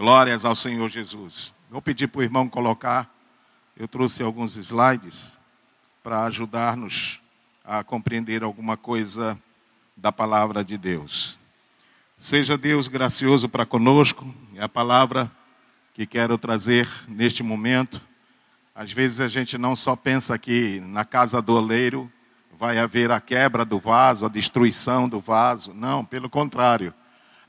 Glórias ao Senhor Jesus. Vou pedir para o irmão colocar. Eu trouxe alguns slides para ajudar-nos a compreender alguma coisa da palavra de Deus. Seja Deus gracioso para conosco, é a palavra que quero trazer neste momento. Às vezes a gente não só pensa que na casa do oleiro vai haver a quebra do vaso, a destruição do vaso. Não, pelo contrário.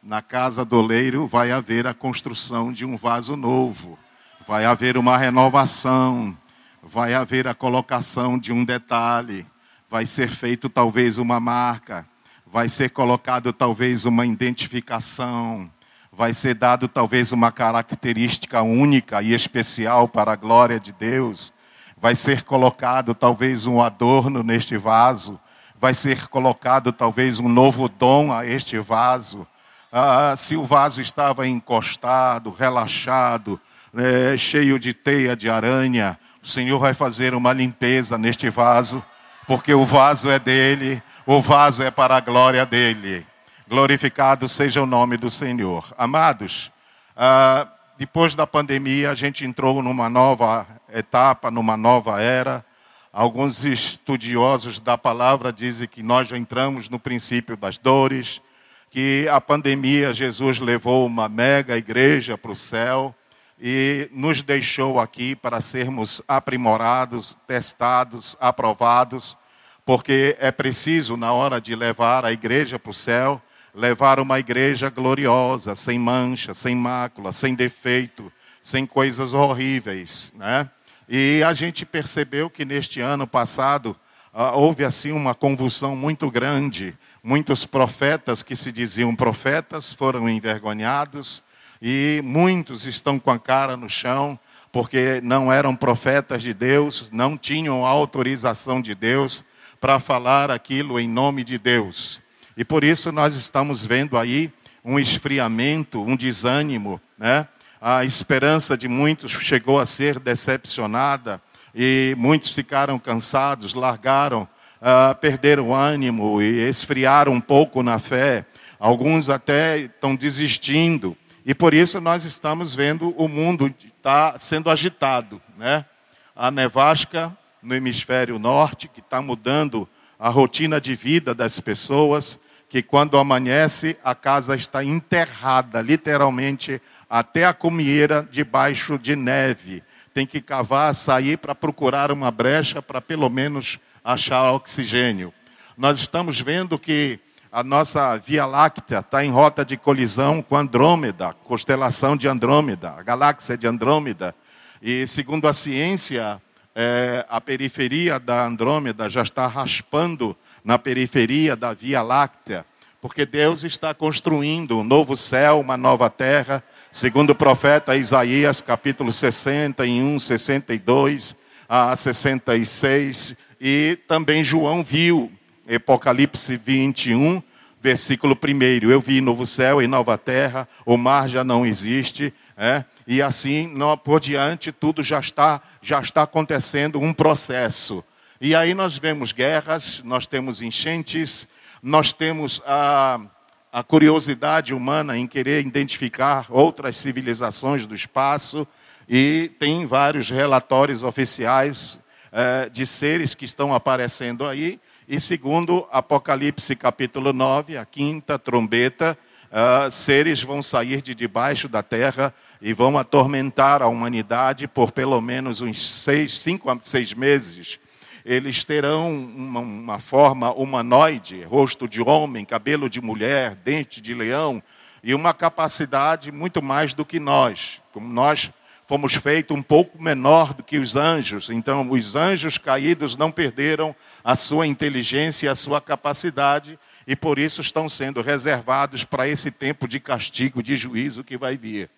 Na casa do oleiro vai haver a construção de um vaso novo, vai haver uma renovação, vai haver a colocação de um detalhe, vai ser feito talvez uma marca, vai ser colocado talvez uma identificação, vai ser dado talvez uma característica única e especial para a glória de Deus, vai ser colocado talvez um adorno neste vaso, vai ser colocado talvez um novo dom a este vaso. Ah, se o vaso estava encostado, relaxado, é, cheio de teia de aranha, o Senhor vai fazer uma limpeza neste vaso, porque o vaso é dele, o vaso é para a glória dele. Glorificado seja o nome do Senhor. Amados, ah, depois da pandemia, a gente entrou numa nova etapa, numa nova era. Alguns estudiosos da palavra dizem que nós já entramos no princípio das dores, que a pandemia, Jesus levou uma mega igreja para o céu e nos deixou aqui para sermos aprimorados, testados, aprovados, porque é preciso, na hora de levar a igreja para o céu, levar uma igreja gloriosa, sem mancha, sem mácula, sem defeito, sem coisas horríveis, né? E a gente percebeu que neste ano passado houve assim uma convulsão muito grande Muitos profetas que se diziam profetas foram envergonhados e muitos estão com a cara no chão porque não eram profetas de Deus, não tinham autorização de Deus para falar aquilo em nome de Deus. E por isso nós estamos vendo aí um esfriamento, um desânimo, né? A esperança de muitos chegou a ser decepcionada e muitos ficaram cansados, largaram uh, perderam ânimo e esfriaram um pouco na fé. Alguns até estão desistindo. E por isso nós estamos vendo o mundo está sendo agitado. Né? A nevasca no hemisfério norte, que está mudando a rotina de vida das pessoas, que quando amanhece a casa está enterrada, literalmente, até a comieira debaixo de neve. Tem que cavar, sair para procurar uma brecha para pelo menos achar oxigênio. Nós estamos vendo que a nossa Via Láctea está em rota de colisão com Andrômeda, constelação de Andrômeda, a galáxia de Andrômeda. E segundo a ciência, é, a periferia da Andrômeda já está raspando na periferia da Via Láctea, porque Deus está construindo um novo céu, uma nova terra, segundo o profeta Isaías, capítulo 61, 62 a 66 e também João viu, Apocalipse 21, versículo 1. Eu vi novo céu e nova terra, o mar já não existe, é? e assim por diante tudo já está, já está acontecendo um processo. E aí nós vemos guerras, nós temos enchentes, nós temos a, a curiosidade humana em querer identificar outras civilizações do espaço, e tem vários relatórios oficiais eh, de seres que estão aparecendo aí. E segundo Apocalipse capítulo 9, a quinta trombeta, uh, seres vão sair de debaixo da terra e vão atormentar a humanidade por pelo menos uns seis, cinco a seis meses. Eles terão uma, uma forma humanoide, rosto de homem, cabelo de mulher, dente de leão, e uma capacidade muito mais do que nós. Como nós fomos feitos um pouco menor do que os anjos. Então, os anjos caídos não perderam a sua inteligência e a sua capacidade, e por isso estão sendo reservados para esse tempo de castigo, de juízo que vai vir.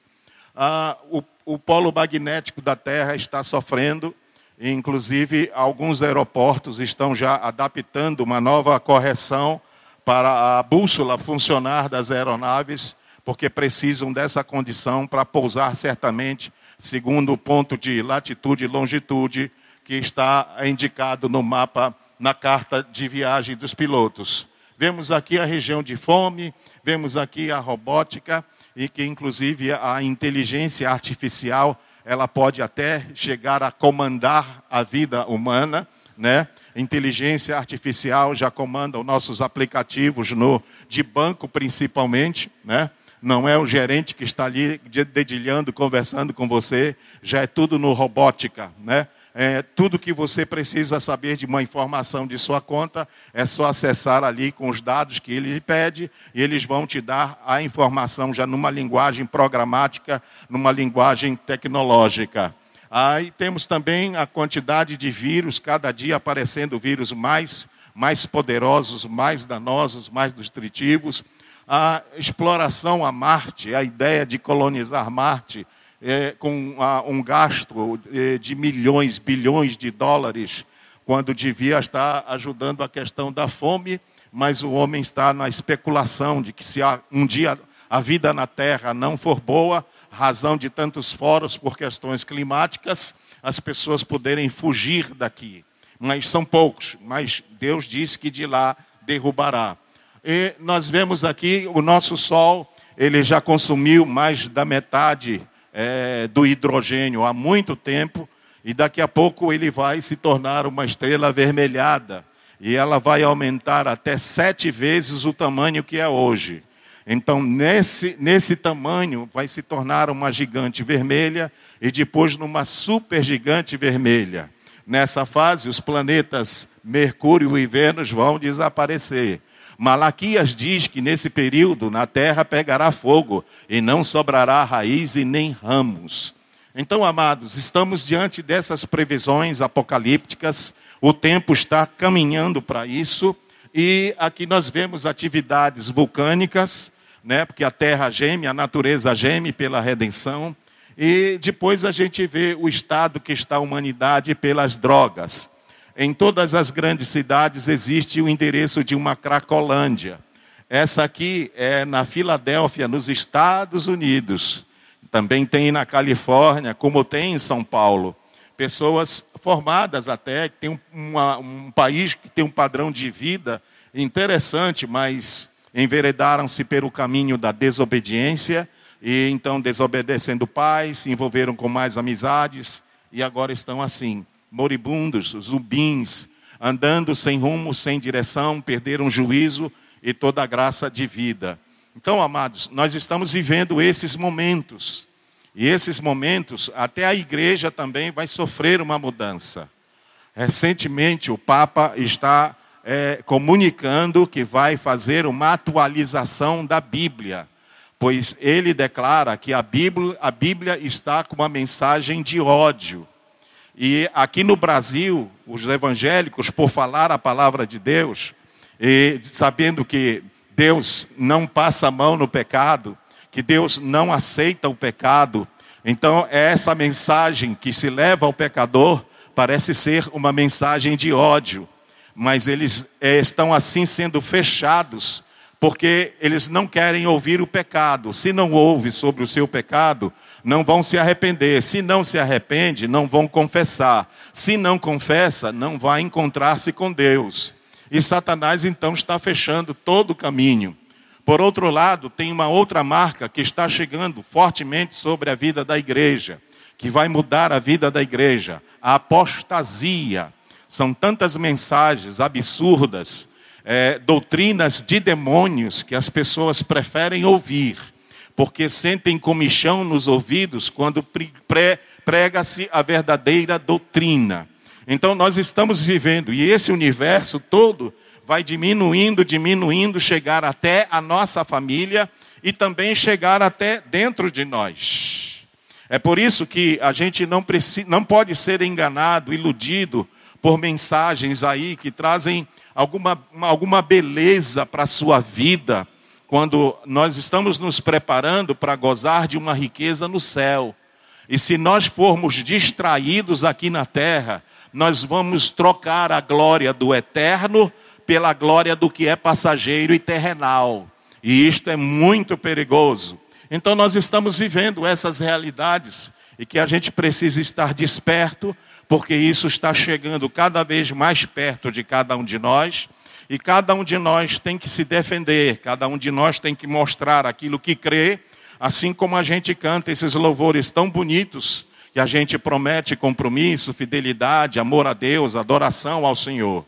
Ah, o, o polo magnético da Terra está sofrendo, inclusive alguns aeroportos estão já adaptando uma nova correção para a bússola funcionar das aeronaves, porque precisam dessa condição para pousar certamente segundo o ponto de latitude e longitude que está indicado no mapa, na carta de viagem dos pilotos. Vemos aqui a região de fome, vemos aqui a robótica, e que inclusive a inteligência artificial ela pode até chegar a comandar a vida humana, né? Inteligência artificial já comanda os nossos aplicativos no de banco principalmente, né? Não é o gerente que está ali dedilhando, conversando com você, já é tudo no robótica, né? É, tudo que você precisa saber de uma informação de sua conta é só acessar ali com os dados que ele pede e eles vão te dar a informação já numa linguagem programática, numa linguagem tecnológica. Aí temos também a quantidade de vírus, cada dia aparecendo vírus mais, mais poderosos, mais danosos, mais destrutivos. A exploração a Marte, a ideia de colonizar Marte, é, com a, um gasto é, de milhões, bilhões de dólares, quando devia estar ajudando a questão da fome, mas o homem está na especulação de que se um dia a vida na Terra não for boa, razão de tantos foros por questões climáticas, as pessoas poderem fugir daqui. Mas são poucos, mas Deus disse que de lá derrubará. E nós vemos aqui o nosso Sol, ele já consumiu mais da metade é, do hidrogênio há muito tempo, e daqui a pouco ele vai se tornar uma estrela avermelhada, e ela vai aumentar até sete vezes o tamanho que é hoje. Então, nesse, nesse tamanho, vai se tornar uma gigante vermelha e depois numa supergigante vermelha. Nessa fase, os planetas Mercúrio e Vênus vão desaparecer. Malaquias diz que nesse período na terra pegará fogo e não sobrará raiz e nem ramos. Então, amados, estamos diante dessas previsões apocalípticas, o tempo está caminhando para isso, e aqui nós vemos atividades vulcânicas, né, porque a terra geme, a natureza geme pela redenção, e depois a gente vê o estado que está a humanidade pelas drogas. Em todas as grandes cidades existe o endereço de uma Cracolândia. Essa aqui é na Filadélfia, nos Estados Unidos. Também tem na Califórnia, como tem em São Paulo. Pessoas formadas até, que tem uma, um país que tem um padrão de vida interessante, mas enveredaram-se pelo caminho da desobediência e então desobedecendo pais, se envolveram com mais amizades e agora estão assim moribundos, zumbins, andando sem rumo, sem direção, perderam juízo e toda a graça de vida. Então, amados, nós estamos vivendo esses momentos. E esses momentos, até a igreja também vai sofrer uma mudança. Recentemente, o Papa está é, comunicando que vai fazer uma atualização da Bíblia, pois ele declara que a Bíblia, a Bíblia está com uma mensagem de ódio. E aqui no Brasil, os evangélicos, por falar a palavra de Deus, e sabendo que Deus não passa a mão no pecado, que Deus não aceita o pecado, então é essa mensagem que se leva ao pecador parece ser uma mensagem de ódio, mas eles é, estão assim sendo fechados, porque eles não querem ouvir o pecado. Se não ouve sobre o seu pecado, não vão se arrepender. Se não se arrepende, não vão confessar. Se não confessa, não vai encontrar-se com Deus. E Satanás então está fechando todo o caminho. Por outro lado, tem uma outra marca que está chegando fortemente sobre a vida da igreja, que vai mudar a vida da igreja: a apostasia. São tantas mensagens absurdas, é, doutrinas de demônios que as pessoas preferem ouvir porque sentem comichão nos ouvidos quando prega-se a verdadeira doutrina. Então nós estamos vivendo, e esse universo todo vai diminuindo, diminuindo, chegar até a nossa família e também chegar até dentro de nós. É por isso que a gente não, precisa, não pode ser enganado, iludido por mensagens aí que trazem alguma, alguma beleza para a sua vida, quando nós estamos nos preparando para gozar de uma riqueza no céu. E se nós formos distraídos aqui na terra, nós vamos trocar a glória do eterno pela glória do que é passageiro e terrenal. E isto é muito perigoso. Então nós estamos vivendo essas realidades e que a gente precisa estar desperto, porque isso está chegando cada vez mais perto de cada um de nós. E cada um de nós tem que se defender, cada um de nós tem que mostrar aquilo que crê, assim como a gente canta esses louvores tão bonitos, que a gente promete compromisso, fidelidade, amor a Deus, adoração ao Senhor.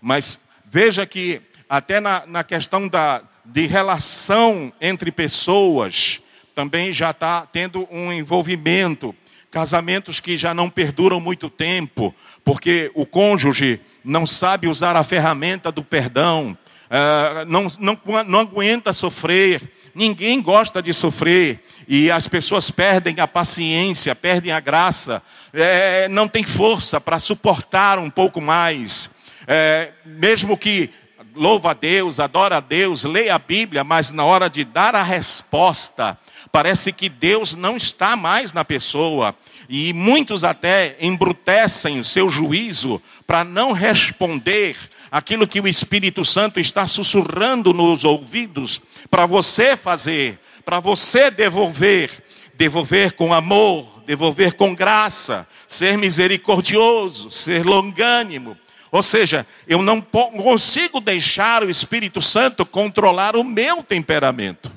Mas veja que até na, na questão da, de relação entre pessoas, também já está tendo um envolvimento. Casamentos que já não perduram muito tempo, porque o cônjuge não sabe usar a ferramenta do perdão, uh, não, não, não aguenta sofrer, ninguém gosta de sofrer, e as pessoas perdem a paciência, perdem a graça, é, não tem força para suportar um pouco mais. É, mesmo que louva a Deus, adora a Deus, leia a Bíblia, mas na hora de dar a resposta, parece que Deus não está mais na pessoa. E muitos até embrutecem o seu juízo para não responder aquilo que o Espírito Santo está sussurrando nos ouvidos para você fazer, para você devolver, devolver com amor, devolver com graça, ser misericordioso, ser longânimo. Ou seja, eu não consigo deixar o Espírito Santo controlar o meu temperamento.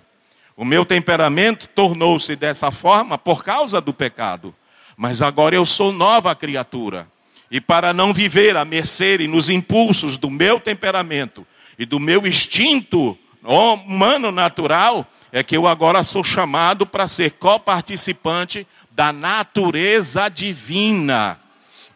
O meu temperamento tornou-se dessa forma por causa do pecado. Mas agora eu sou nova criatura. E para não viver a mercê e nos impulsos do meu temperamento e do meu instinto humano natural, é que eu agora sou chamado para ser coparticipante da natureza divina.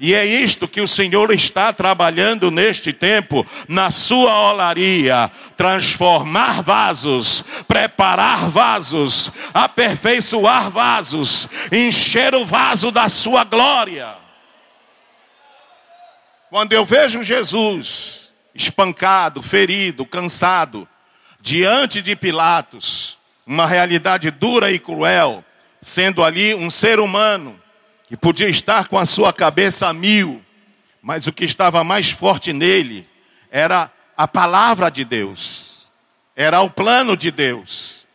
E é isto que o Senhor está trabalhando neste tempo, na sua olaria: transformar vasos, preparar vasos, aperfeiçoar vasos, encher o vaso da sua glória. Quando eu vejo Jesus espancado, ferido, cansado, diante de Pilatos, uma realidade dura e cruel, sendo ali um ser humano que podia estar com a sua cabeça a mil, mas o que estava mais forte nele era a palavra de Deus, era o plano de Deus.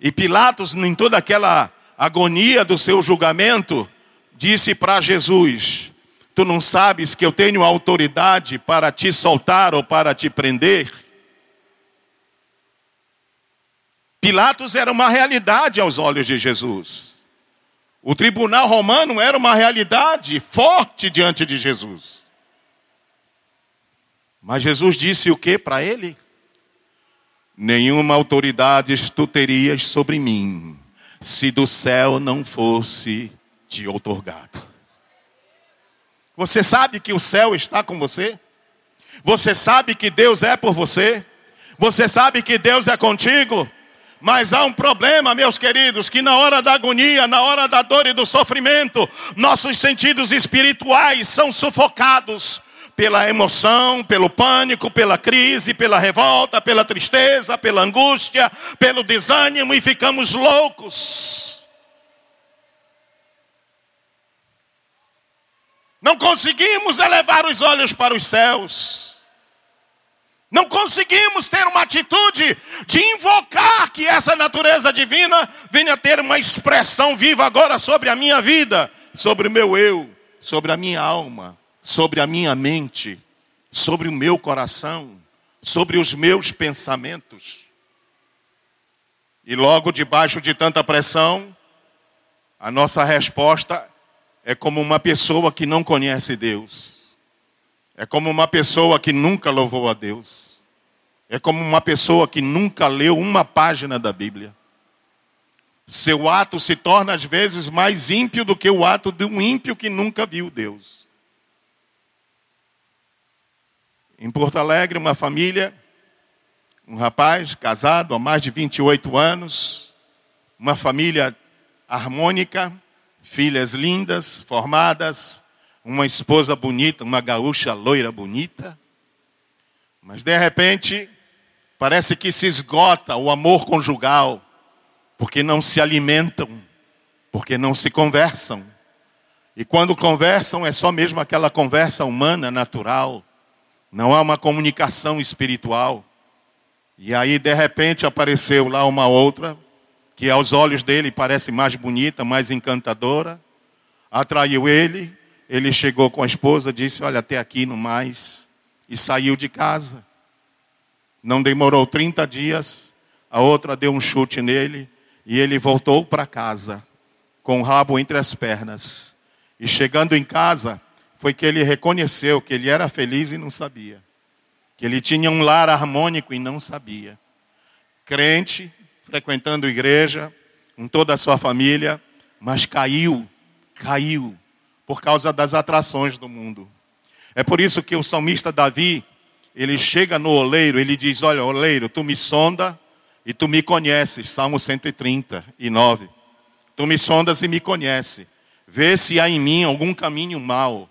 E Pilatos, em toda aquela agonia do seu julgamento, disse para Jesus: Tu não sabes que eu tenho autoridade para te soltar ou para te prender? Pilatos era uma realidade aos olhos de Jesus. O tribunal romano era uma realidade forte diante de Jesus. Mas Jesus disse o que para ele? Nenhuma autoridade tu terias sobre mim, se do céu não fosse te otorgado. Você sabe que o céu está com você? Você sabe que Deus é por você? Você sabe que Deus é contigo? Mas há um problema, meus queridos, que na hora da agonia, na hora da dor e do sofrimento, nossos sentidos espirituais são sufocados pela emoção, pelo pânico, pela crise, pela revolta, pela tristeza, pela angústia, pelo desânimo e ficamos loucos. Não conseguimos elevar os olhos para os céus. Não conseguimos ter uma atitude de invocar que essa natureza divina venha ter uma expressão viva agora sobre a minha vida, sobre o meu eu, sobre a minha alma, sobre a minha mente, sobre o meu coração, sobre os meus pensamentos. E logo debaixo de tanta pressão, a nossa resposta é como uma pessoa que não conhece Deus. É como uma pessoa que nunca louvou a Deus. É como uma pessoa que nunca leu uma página da Bíblia. Seu ato se torna às vezes mais ímpio do que o ato de um ímpio que nunca viu Deus. Em Porto Alegre, uma família, um rapaz casado há mais de 28 anos, uma família harmônica, filhas lindas, formadas, uma esposa bonita, uma gaúcha loira bonita. Mas de repente, parece que se esgota o amor conjugal, porque não se alimentam, porque não se conversam. E quando conversam, é só mesmo aquela conversa humana, natural. Não há uma comunicação espiritual. E aí, de repente, apareceu lá uma outra que aos olhos dele parece mais bonita, mais encantadora, atraiu ele. Ele chegou com a esposa, disse: Olha, até aqui no mais, e saiu de casa. Não demorou 30 dias, a outra deu um chute nele E ele voltou para casa, com o rabo entre as pernas. E chegando em casa, foi que ele reconheceu que ele era feliz e não sabia. Que ele tinha um lar harmônico e não sabia. Crente, frequentando igreja, com toda a sua família, mas caiu, caiu, por causa das atrações do mundo. É por isso que o salmista Davi, ele chega no oleiro, ele diz: Olha, oleiro, tu me sonda e tu me conheces. Salmo 139. Tu me sondas e me conhece. Vê se há em mim algum caminho mau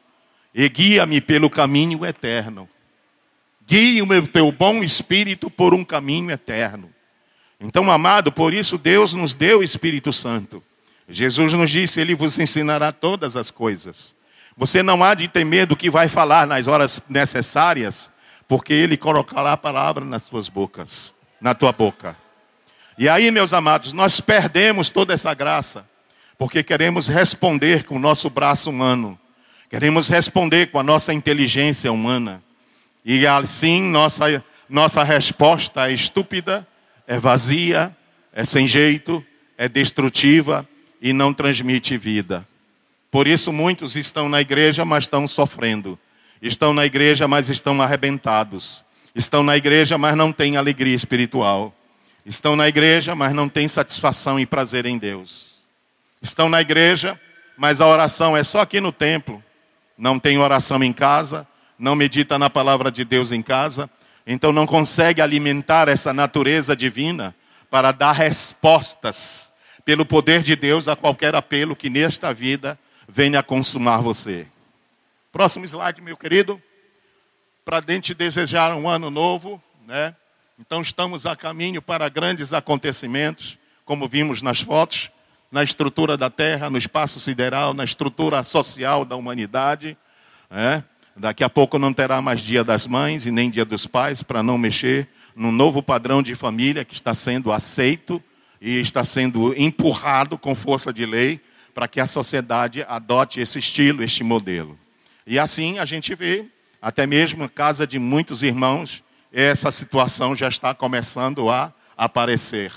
e guia-me pelo caminho eterno. Guie o meu teu bom espírito por um caminho eterno. Então, amado, por isso Deus nos deu o Espírito Santo. Jesus nos disse: Ele vos ensinará todas as coisas. Você não há de temer do que vai falar nas horas necessárias, porque Ele colocará a palavra nas tuas bocas, na tua boca. E aí, meus amados, nós perdemos toda essa graça, porque queremos responder com o nosso braço humano, queremos responder com a nossa inteligência humana, e assim nossa, nossa resposta é estúpida, é vazia, é sem jeito, é destrutiva e não transmite vida. Por isso, muitos estão na igreja, mas estão sofrendo. Estão na igreja, mas estão arrebentados. Estão na igreja, mas não têm alegria espiritual. Estão na igreja, mas não têm satisfação e prazer em Deus. Estão na igreja, mas a oração é só aqui no templo. Não tem oração em casa, não medita na palavra de Deus em casa, então não consegue alimentar essa natureza divina para dar respostas pelo poder de Deus a qualquer apelo que nesta vida venha consumar você. Próximo slide, meu querido. Para dente desejar um ano novo, né? Então estamos a caminho para grandes acontecimentos, como vimos nas fotos, na estrutura da Terra, no espaço sideral, na estrutura social da humanidade. Né? Daqui a pouco não terá mais dia das mães e nem dia dos pais, para não mexer num novo padrão de família que está sendo aceito e está sendo empurrado com força de lei para que a sociedade adote esse estilo, este modelo. E assim a gente vê, até mesmo na casa de muitos irmãos, essa situação já está começando a aparecer.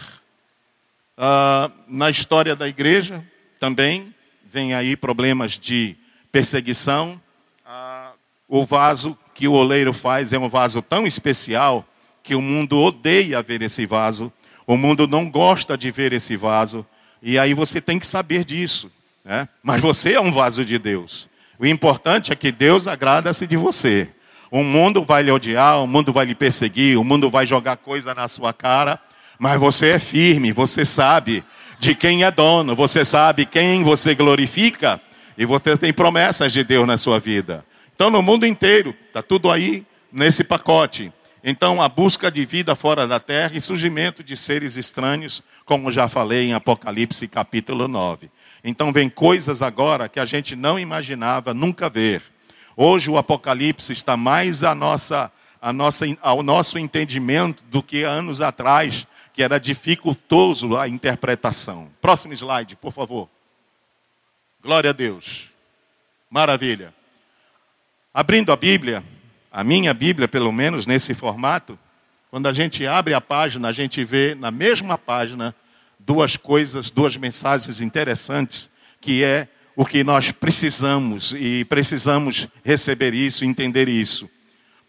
Uh, na história da igreja também vem aí problemas de perseguição. Uh, o vaso que o oleiro faz é um vaso tão especial que o mundo odeia ver esse vaso o mundo não gosta de ver esse vaso. E aí você tem que saber disso. Né? Mas você é um vaso de Deus. O importante é que Deus agrada-se de você. O mundo vai lhe odiar, o mundo vai lhe perseguir, o mundo vai jogar coisa na sua cara. Mas você é firme, você sabe de quem é dono, você sabe quem você glorifica. E você tem promessas de Deus na sua vida. Então, no mundo inteiro, está tudo aí nesse pacote. Então, a busca de vida fora da terra e surgimento de seres estranhos, como já falei em Apocalipse capítulo 9. Então, vem coisas agora que a gente não imaginava nunca ver. Hoje, o Apocalipse está mais a nossa, a nossa, ao nosso entendimento do que anos atrás, que era dificultoso a interpretação. Próximo slide, por favor. Glória a Deus. Maravilha. Abrindo a Bíblia, a minha Bíblia, pelo menos nesse formato, quando a gente abre a página, a gente vê na mesma página duas coisas, duas mensagens interessantes, que é o que nós precisamos e precisamos receber isso, entender isso.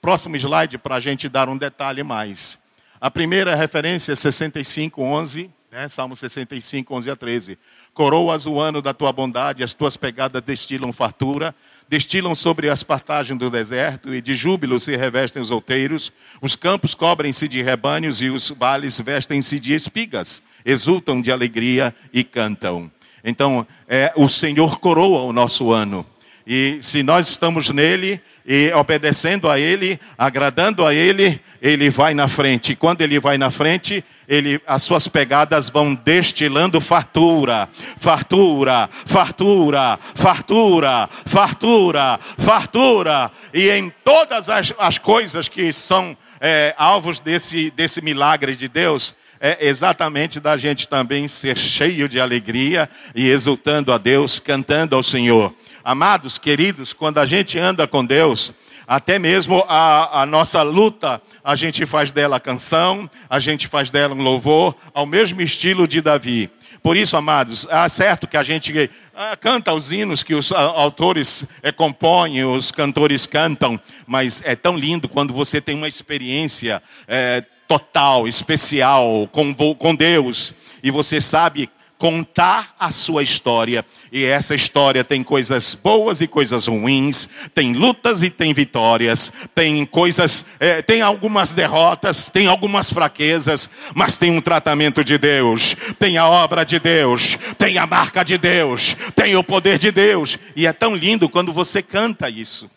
Próximo slide para a gente dar um detalhe mais. A primeira referência é 65, 11, né? Salmo 65, 11 a 13. Coroas o ano da tua bondade, as tuas pegadas destilam fartura, destilam sobre as partagens do deserto, e de júbilo se revestem os outeiros, os campos cobrem-se de rebanhos, e os vales vestem-se de espigas, exultam de alegria e cantam. Então, é, o Senhor coroa o nosso ano. E se nós estamos nele e obedecendo a ele, agradando a ele, ele vai na frente. E quando ele vai na frente, ele, as suas pegadas vão destilando fartura, fartura, fartura, fartura, fartura, fartura. E em todas as, as coisas que são é, alvos desse, desse milagre de Deus, é exatamente da gente também ser cheio de alegria e exultando a Deus, cantando ao Senhor. Amados, queridos, quando a gente anda com Deus, até mesmo a, a, nossa luta, a gente faz dela canção, a gente faz dela um louvor, ao mesmo estilo de Davi. Por isso, amados, é certo que a gente ah, canta os hinos que os ah, autores é, compõem, os cantores cantam, mas é tão lindo quando você tem uma experiência é, total, especial com, com Deus, e você sabe contar a sua história. E essa história tem coisas boas e coisas ruins, tem lutas e tem vitórias, tem coisas, é, tem algumas derrotas, tem algumas fraquezas, mas tem um tratamento de Deus, tem a obra de Deus, tem a marca de Deus, tem o poder de Deus. E é tão lindo quando você canta isso.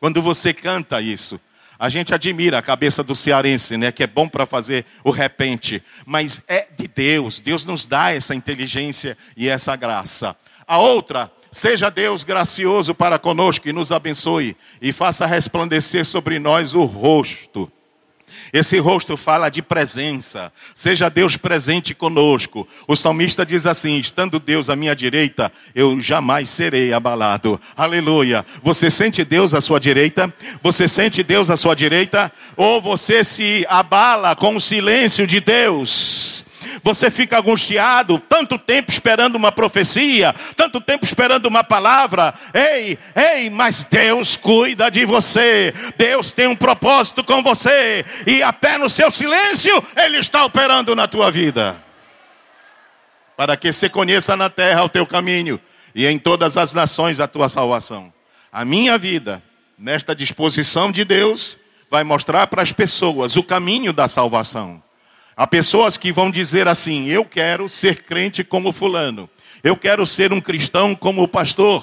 Quando você canta isso. A gente admira a cabeça do cearense, né, que é bom para fazer o repente, mas é de Deus. Deus nos dá essa inteligência e essa graça. A outra, seja Deus gracioso para conosco e nos abençoe e faça resplandecer sobre nós o rosto esse rosto fala de presença. Seja Deus presente conosco. O salmista diz assim: estando Deus à minha direita, eu jamais serei abalado. Aleluia. Você sente Deus à sua direita? Você sente Deus à sua direita? Ou você se abala com o silêncio de Deus? Você fica angustiado, tanto tempo esperando uma profecia, tanto tempo esperando uma palavra. Ei, ei, mas Deus cuida de você. Deus tem um propósito com você. E até no seu silêncio, Ele está operando na tua vida. Para que você conheça na terra o teu caminho e em todas as nações a tua salvação. A minha vida, nesta disposição de Deus, vai mostrar para as pessoas o caminho da salvação. Há pessoas que vão dizer assim: eu quero ser crente como Fulano, eu quero ser um cristão como o pastor,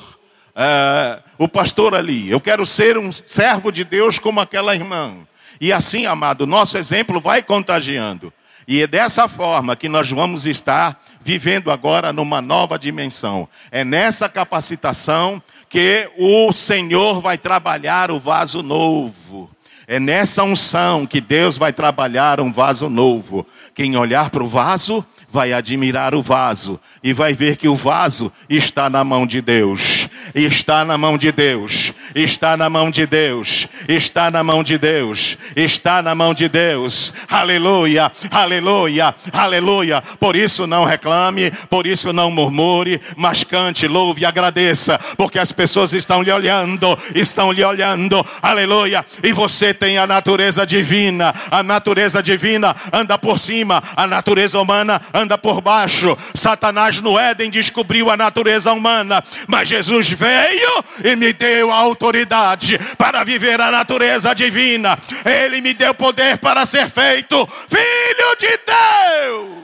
uh, o pastor ali, eu quero ser um servo de Deus como aquela irmã. E assim, amado, nosso exemplo vai contagiando. E é dessa forma que nós vamos estar vivendo agora numa nova dimensão. É nessa capacitação que o Senhor vai trabalhar o vaso novo. É nessa unção que Deus vai trabalhar um vaso novo. Quem olhar para o vaso vai admirar o vaso e vai ver que o vaso está na mão de Deus. Está na mão de Deus. Está na mão de Deus. Está na mão de Deus. Está na mão de Deus. Aleluia. Aleluia. Aleluia. Por isso não reclame, por isso não murmure, mas cante, louve e agradeça, porque as pessoas estão lhe olhando, estão lhe olhando. Aleluia. E você tem a natureza divina. A natureza divina anda por cima, a natureza humana anda por baixo. Satanás no Éden descobriu a natureza humana, mas Jesus veio e me deu a autoridade para viver a natureza divina. Ele me deu poder para ser feito filho de Deus.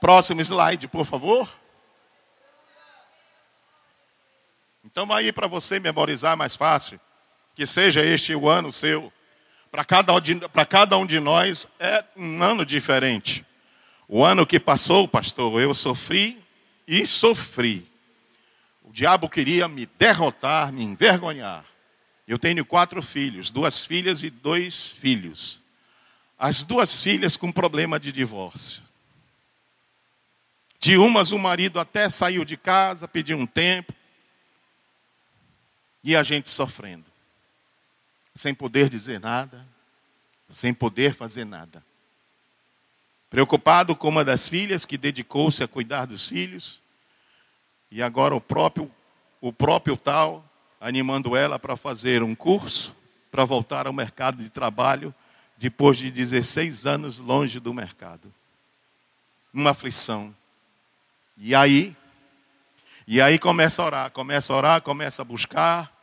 Próximo slide, por favor. Então, aí para você memorizar mais fácil, que seja este o ano seu. Para cada, cada um de nós é um ano diferente. O ano que passou, pastor, eu sofri e sofri. O diabo queria me derrotar, me envergonhar. Eu tenho quatro filhos, duas filhas e dois filhos. As duas filhas com problema de divórcio. De umas o marido até saiu de casa, pediu um tempo. E a gente sofrendo sem poder dizer nada, sem poder fazer nada. Preocupado com uma das filhas que dedicou-se a cuidar dos filhos, e agora o próprio, o próprio tal animando ela para fazer um curso, para voltar ao mercado de trabalho, depois de 16 anos longe do mercado. Uma aflição. E aí, e aí começa a orar, começa a orar, começa a buscar,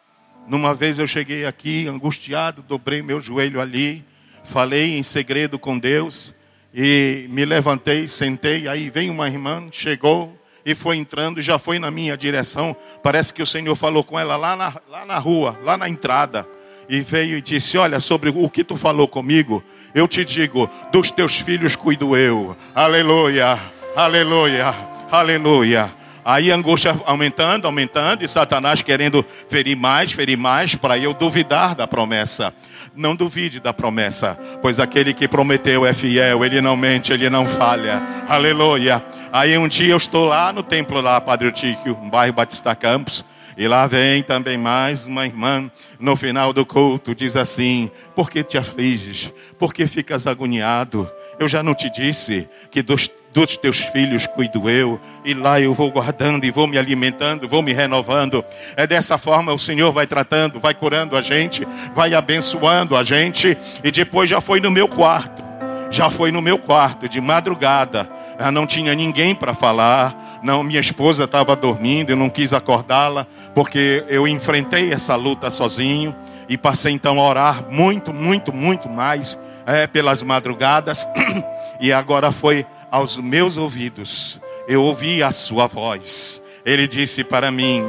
numa vez eu cheguei aqui angustiado, dobrei meu joelho ali, falei em segredo com Deus e me levantei, sentei. Aí vem uma irmã, chegou e foi entrando, já foi na minha direção. Parece que o Senhor falou com ela lá na, lá na rua, lá na entrada. E veio e disse: Olha, sobre o que tu falou comigo, eu te digo: dos teus filhos cuido eu. Aleluia, aleluia, aleluia. Aí a angústia aumentando, aumentando, e Satanás querendo ferir mais, ferir mais, para eu duvidar da promessa. Não duvide da promessa, pois aquele que prometeu é fiel, ele não mente, ele não falha. Aleluia. Aí um dia eu estou lá no templo lá, Padre Tíquio, no bairro Batista Campos, E lá vem também mais uma irmã no final do culto, diz assim: Por que te afliges? Por que ficas agoniado? Eu já não te disse que dos, dos teus filhos cuido eu, e lá eu vou guardando e vou me alimentando, vou me renovando. É dessa forma o Senhor vai tratando, vai curando a gente, vai abençoando a gente, e depois já foi no meu quarto já foi no meu quarto de madrugada. Eu não tinha ninguém para falar. Não, minha esposa estava dormindo, eu não quis acordá-la, porque eu enfrentei essa luta sozinho e passei então a orar muito, muito, muito mais é, pelas madrugadas. E agora foi aos meus ouvidos. Eu ouvi a sua voz. Ele disse para mim: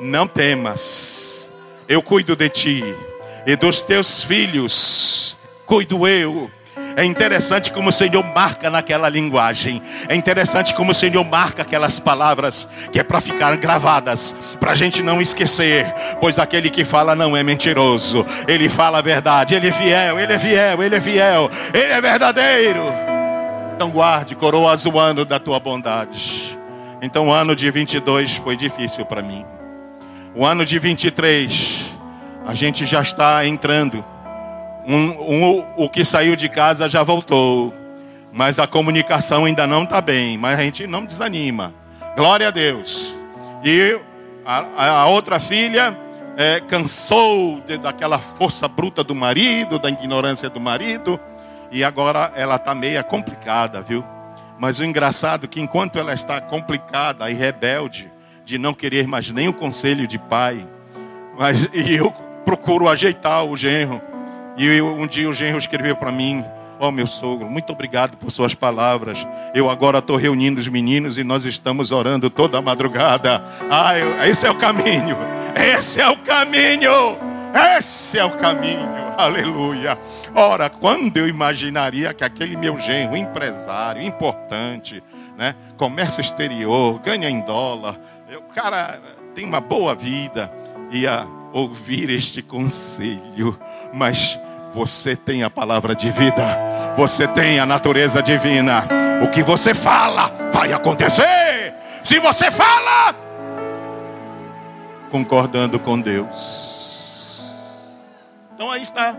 Não temas, eu cuido de ti e dos teus filhos, cuido eu. É interessante como o Senhor marca naquela linguagem. É interessante como o Senhor marca aquelas palavras que é para ficar gravadas, para a gente não esquecer. Pois aquele que fala não é mentiroso, ele fala a verdade, ele é fiel, ele é fiel, ele é fiel, ele é verdadeiro. Então guarde, coroas o ano da tua bondade. Então o ano de 22 foi difícil para mim. O ano de 23, a gente já está entrando um, um, o que saiu de casa já voltou, mas a comunicação ainda não está bem. Mas a gente não desanima. Glória a Deus. E a, a outra filha é, cansou de, daquela força bruta do marido, da ignorância do marido, e agora ela está meia complicada, viu? Mas o engraçado é que enquanto ela está complicada e rebelde, de não querer mais nem o conselho de pai, mas e eu procuro ajeitar o genro. E um dia o genro escreveu para mim: Ó oh, meu sogro, muito obrigado por suas palavras. Eu agora estou reunindo os meninos e nós estamos orando toda a madrugada. Ah, eu, esse é o caminho. Esse é o caminho. Esse é o caminho. Aleluia. Ora, quando eu imaginaria que aquele meu genro, empresário, importante, né, comércio exterior, ganha em dólar, o cara tem uma boa vida, ia ouvir este conselho, mas você tem a palavra de vida, você tem a natureza divina. O que você fala vai acontecer. Se você fala, concordando com Deus. Então aí está.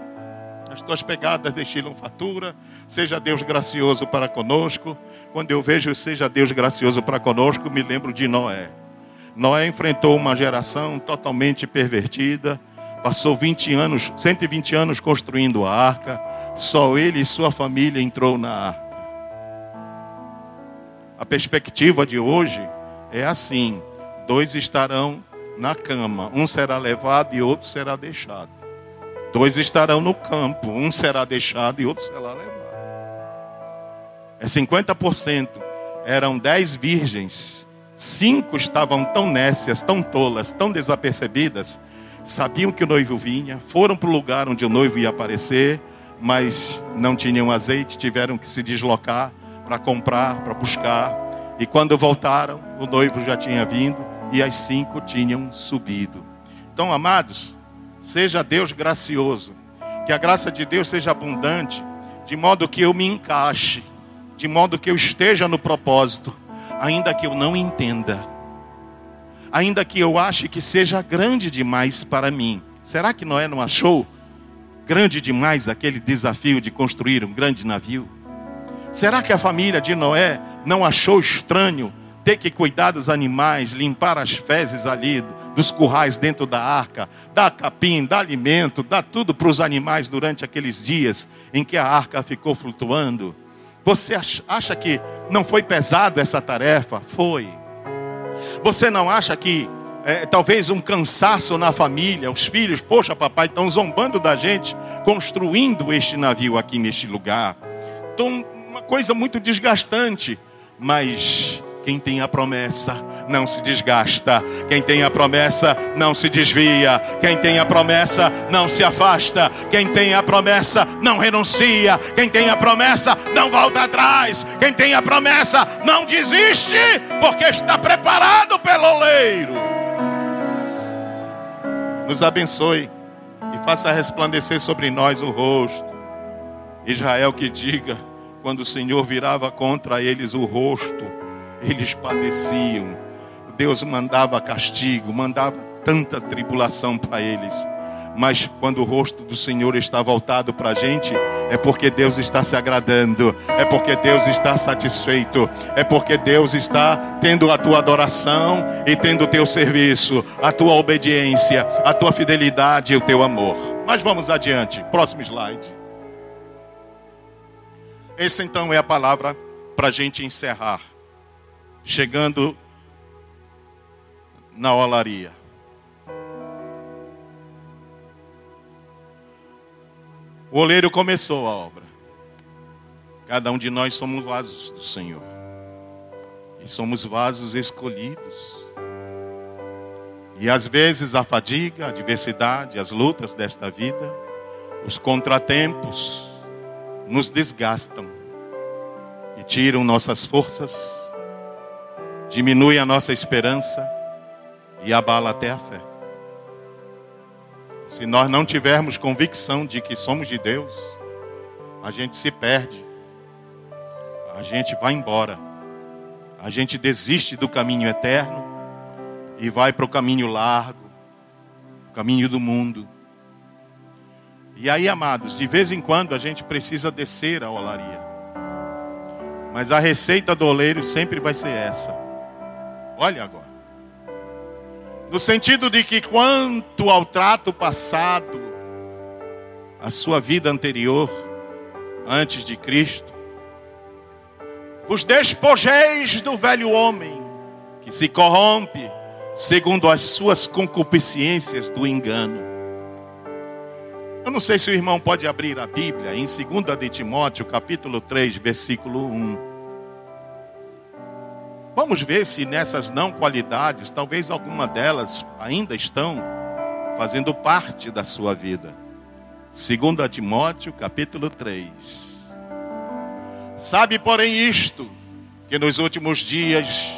As tuas pegadas destilam fatura. Seja Deus gracioso para conosco. Quando eu vejo seja Deus gracioso para conosco, me lembro de Noé. Noé enfrentou uma geração totalmente pervertida, passou 20 anos, 120 anos construindo a arca, só ele e sua família entrou na arca. A perspectiva de hoje é assim: dois estarão na cama, um será levado e outro será deixado. Dois estarão no campo, um será deixado e outro será levado. É 50%. Eram dez virgens Cinco estavam tão nécias, tão tolas, tão desapercebidas, sabiam que o noivo vinha, foram para o lugar onde o noivo ia aparecer, mas não tinham azeite, tiveram que se deslocar para comprar, para buscar. E quando voltaram, o noivo já tinha vindo e as cinco tinham subido. Então, amados, seja Deus gracioso, que a graça de Deus seja abundante, de modo que eu me encaixe, de modo que eu esteja no propósito ainda que eu não entenda, ainda que eu ache que seja grande demais para mim. Será que Noé não achou grande demais aquele desafio de construir um grande navio? Será que a família de Noé não achou estranho ter que cuidar dos animais, limpar as fezes ali dos currais dentro da arca, dar capim, dar alimento, dar tudo para os animais durante aqueles dias em que a arca ficou flutuando? Você acha que não foi pesado essa tarefa? Foi. Você não acha que é, talvez um cansaço na família, os filhos, poxa, papai, estão zombando da gente, construindo este navio aqui neste lugar. Então, uma coisa muito desgastante, mas quem tem a promessa não se desgasta. Quem tem a promessa não se desvia. Quem tem a promessa não se afasta. Quem tem a promessa não renuncia. Quem tem a promessa não volta atrás. Quem tem a promessa não desiste, porque está preparado pelo oleiro. Nos abençoe e faça resplandecer sobre nós o rosto. Israel que diga, quando o Senhor virava contra eles o rosto eles padeciam. Deus mandava castigo, mandava tanta tribulação para eles. Mas quando o rosto do Senhor está voltado para a gente, é porque Deus está se agradando, é porque Deus está satisfeito, é porque Deus está tendo a tua adoração e tendo o teu serviço, a tua obediência, a tua fidelidade e o teu amor. Mas vamos adiante, próximo slide. Essa então é a palavra para a gente encerrar, chegando na olaria. O oleiro começou a obra. Cada um de nós somos vasos do Senhor. E somos vasos escolhidos. E às vezes a fadiga, a adversidade, as lutas desta vida, os contratempos nos desgastam e tiram nossas forças, diminuem a nossa esperança e abala até a fé. Se nós não tivermos convicção de que somos de Deus, a gente se perde, a gente vai embora, a gente desiste do caminho eterno e vai para o caminho largo, o caminho do mundo. E aí, amados, de vez em quando a gente precisa descer a olaria. Mas a receita do oleiro sempre vai ser essa. Olha agora. No sentido de que, quanto ao trato passado, a sua vida anterior, antes de Cristo, vos despojeis do velho homem, que se corrompe segundo as suas concupiscências do engano. Eu não sei se o irmão pode abrir a Bíblia em 2 de Timóteo, capítulo 3, versículo 1. Vamos ver se nessas não qualidades, talvez alguma delas ainda estão fazendo parte da sua vida. Segundo Timóteo, capítulo 3. Sabe, porém, isto, que nos últimos dias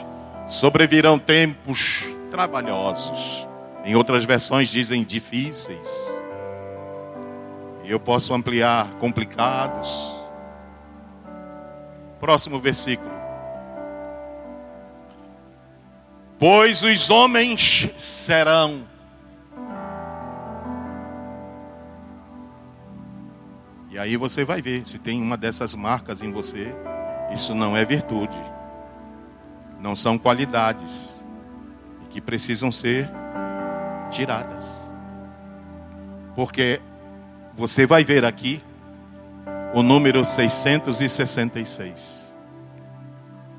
sobrevirão tempos trabalhosos. Em outras versões dizem difíceis. E eu posso ampliar complicados. Próximo versículo. Pois os homens serão E aí você vai ver se tem uma dessas marcas em você. Isso não é virtude. Não são qualidades que precisam ser tiradas. Porque você vai ver aqui o número 666.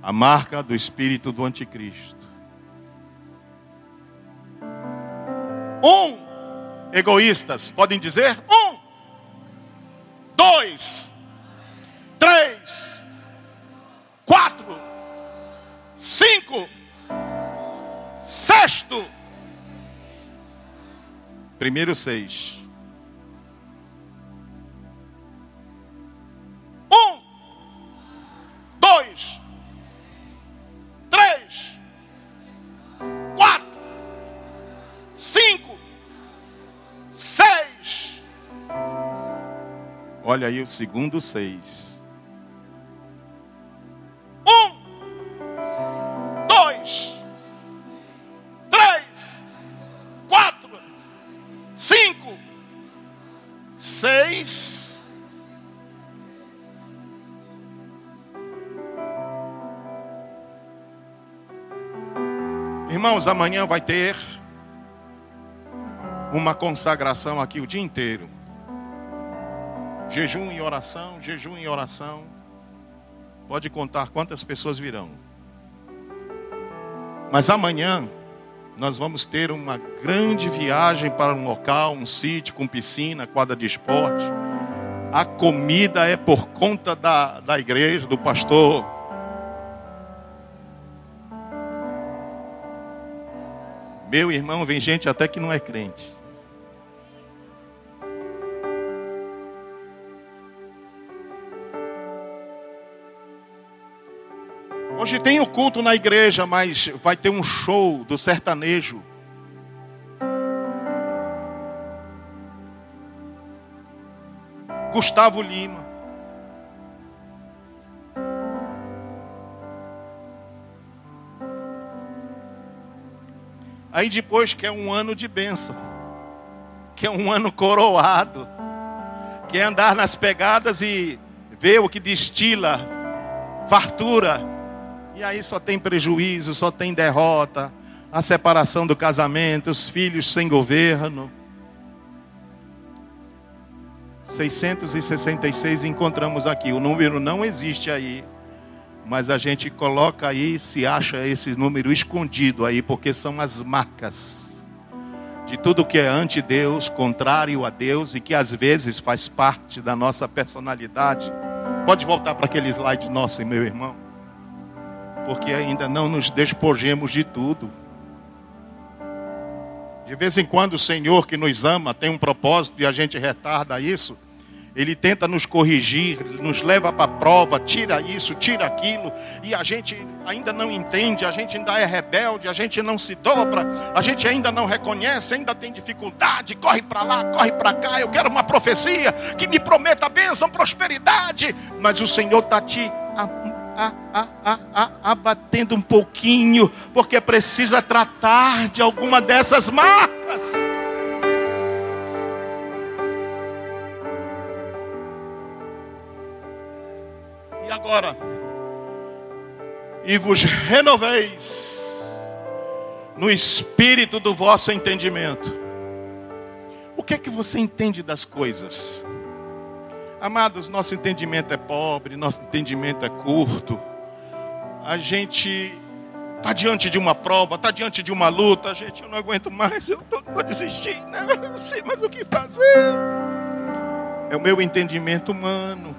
A marca do espírito do anticristo. Um, egoístas, podem dizer? Um, dois, três, quatro, cinco, sexto. Primeiro seis. Um, dois, cinco. Seis. Olha aí o segundo seis. Um, dois, três, quatro, cinco, seis. Irmãos, amanhã vai ter uma consagração aqui o dia inteiro. Jejum e oração, jejum e oração. Pode contar quantas pessoas virão. Mas amanhã nós vamos ter uma grande viagem para um local, um sítio com piscina, quadra de esporte. A comida é por conta da, da igreja, do pastor. Meu irmão, vem gente até que não é crente. Hoje tem o culto na igreja, mas vai ter um show do sertanejo. Gustavo Lima. Aí depois quer um ano de bênção, quer um ano coroado, quer andar nas pegadas e ver o que destila fartura. E aí só tem prejuízo, só tem derrota, a separação do casamento, os filhos sem governo. 666 encontramos aqui. O número não existe aí. Mas a gente coloca aí, se acha esse número escondido aí, porque são as marcas de tudo que é ante Deus, contrário a Deus e que às vezes faz parte da nossa personalidade. Pode voltar para aquele slide nosso, meu irmão. Porque ainda não nos despojemos de tudo. De vez em quando o Senhor que nos ama tem um propósito e a gente retarda isso. Ele tenta nos corrigir, nos leva para a prova, tira isso, tira aquilo, e a gente ainda não entende, a gente ainda é rebelde, a gente não se dobra, a gente ainda não reconhece, ainda tem dificuldade, corre para lá, corre para cá. Eu quero uma profecia que me prometa bênção, prosperidade, mas o Senhor está te abatendo um pouquinho, porque precisa tratar de alguma dessas marcas. E agora, e vos renoveis no espírito do vosso entendimento. O que é que você entende das coisas? Amados, nosso entendimento é pobre, nosso entendimento é curto. A gente está diante de uma prova, está diante de uma luta. A gente, eu não aguento mais, eu vou desistir, não, eu não sei mais o que fazer. É o meu entendimento humano.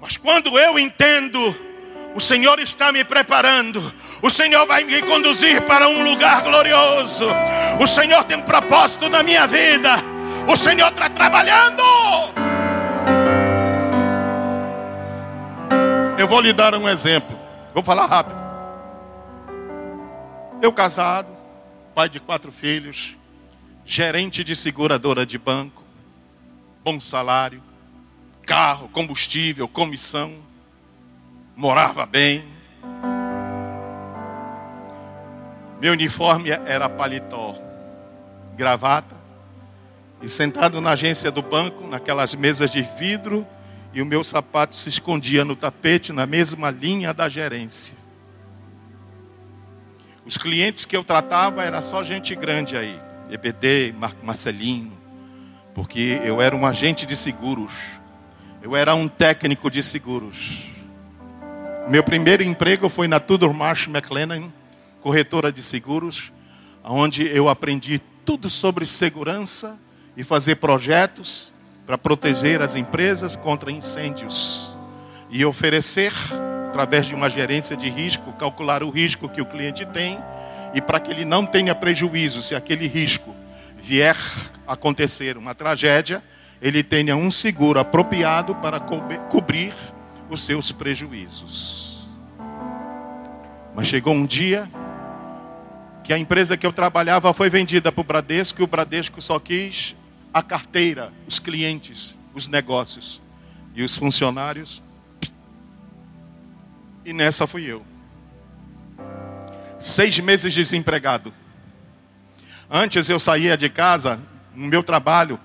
Mas quando eu entendo, o Senhor está me preparando, o Senhor vai me conduzir para um lugar glorioso, o Senhor tem um propósito na minha vida, o Senhor está trabalhando. Eu vou lhe dar um exemplo, vou falar rápido. Eu casado, pai de quatro filhos, gerente de seguradora de banco, bom salário, carro, combustível, comissão, morava bem. Meu uniforme era paletó, gravata, e sentado na agência do banco, naquelas mesas de vidro, e o meu sapato se escondia no tapete, na mesma linha da gerência. Os clientes que eu tratava era só gente grande aí, EBD, Marco Marcelino, porque eu era um agente de seguros. Eu era um técnico de seguros. Meu primeiro emprego foi na Tudor Marsh McLennan, corretora de seguros, onde eu aprendi tudo sobre segurança e fazer projetos para proteger as empresas contra incêndios e oferecer, através de uma gerência de risco, calcular o risco que o cliente tem e para que ele não tenha prejuízo se aquele risco vier acontecer uma tragédia, ele tenha um seguro apropriado para cobrir os seus prejuízos. Mas chegou um dia que a empresa que eu trabalhava foi vendida para o Bradesco e o Bradesco só quis a carteira, os clientes, os negócios e os funcionários. E nessa fui eu. Seis meses desempregado. Antes eu saía de casa, no meu trabalho,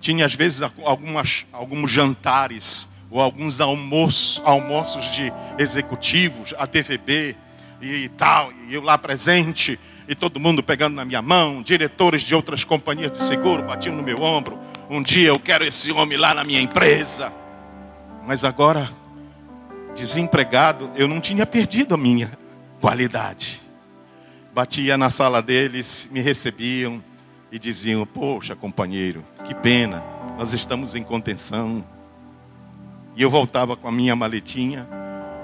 tinha às vezes algumas, alguns jantares ou alguns almoços, almoços de executivos, a TVB e tal, e eu lá presente, e todo mundo pegando na minha mão, diretores de outras companhias de seguro batiam no meu ombro. Um dia eu quero esse homem lá na minha empresa. Mas agora, desempregado, eu não tinha perdido a minha qualidade. Batia na sala deles, me recebiam, e diziam: Poxa, companheiro, que pena, nós estamos em contenção. E eu voltava com a minha maletinha,